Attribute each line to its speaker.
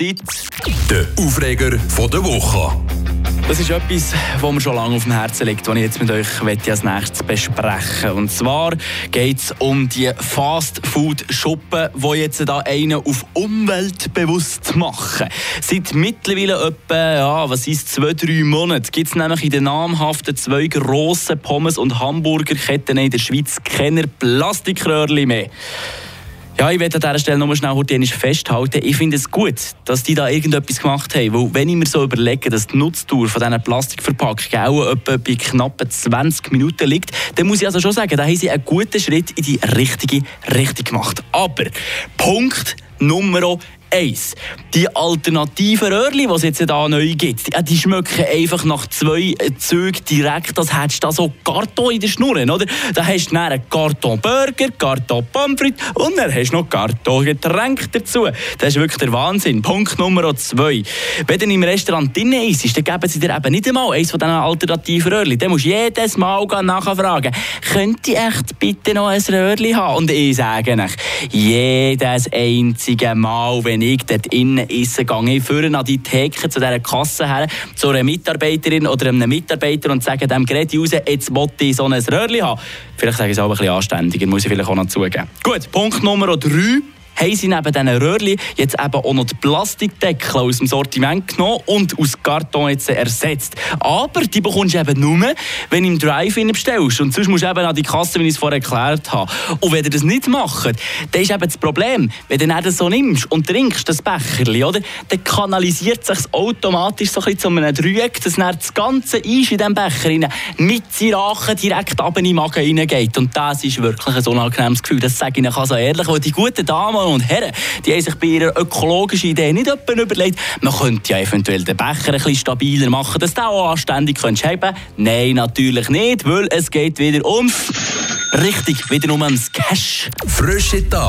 Speaker 1: Zeit.
Speaker 2: Der Aufreger der Woche.
Speaker 1: Das ist etwas, was mir schon lange auf dem Herzen liegt, was ich jetzt mit euch als nächstes besprechen Und zwar geht es um die Fast-Food-Schuppen, die jetzt da einen auf Umwelt bewusst machen. Seit mittlerweile etwa, ja, was ist zwei, drei Monaten, gibt es nämlich in den namhaften zwei grossen Pommes- und Hamburgerketten in der Schweiz keine Plastikröhrchen mehr. Ja, ich werde an dieser Stelle noch schnell festhalten. Ich finde es gut, dass die da irgendetwas gemacht haben. Weil, wenn ich mir so überlege, dass die Nutztour von diesen Plastikverpackungen auch etwa bei knapp 20 Minuten liegt, dann muss ich also schon sagen, da haben sie einen guten Schritt in die richtige Richtung gemacht. Aber Punkt Nummer eins. Die alternativen Röhrchen, die es jetzt hier neu gibt, die, die schmecken einfach nach zwei Zügen direkt, als hättest du da so Karton in der Schnur, oder? Da hast du dann Karton Burger, Karton Pommes und dann hast du noch Karton Getränk dazu. Das ist wirklich der Wahnsinn. Punkt Nummer zwei. Wenn du im Restaurant drin isst, dann geben sie dir eben nicht einmal eines von diesen alternativen Röhrchen. Dann musst du jedes Mal nachfragen, könnt ihr echt bitte noch ein Röhrchen haben? Und ich sage euch, jedes einzige Mal, wenn wenn ich dort innen esse, gehe ich vorne an die Theke zu dieser Kasse her, zu einer Mitarbeiterin oder einem Mitarbeiter und sage dem Gerät raus, jetzt wollte ich so ein Röhrchen haben. Vielleicht sage ich es auch ein bisschen anständiger, muss ich vielleicht auch noch zugeben. Gut, Punkt Nummer drei haben sie neben diesen Röhrchen jetzt eben auch noch die Plastikdeckel aus dem Sortiment genommen und aus Karton jetzt ersetzt. Aber die bekommst du eben nur, wenn du im Drive-In bestellst. Und sonst musst du eben an die Kasse, wie ich es vorher erklärt habe. Und wenn ihr das nicht macht, dann ist eben das Problem, wenn du das so nimmst und trinkst, das Becherli, oder, dann kanalisiert sich automatisch so ein bisschen zu einem Dreieck, dass dann das ganze Eis in diesem Becher rein, mit Rachen direkt ab in den Magen reingeht. Und das ist wirklich ein unangenehmes Gefühl. Das sage ich Ihnen also ehrlich, weil die guten Damen und Herren, die haben sich bei ihrer ökologischen Idee nicht überlegt, man könnte ja eventuell den Becher ein bisschen stabiler machen, dass du auch anständig könntest haben Nein, natürlich nicht, weil es geht wieder ums... Richtig, wieder um ums Cash.
Speaker 2: Frische Tag.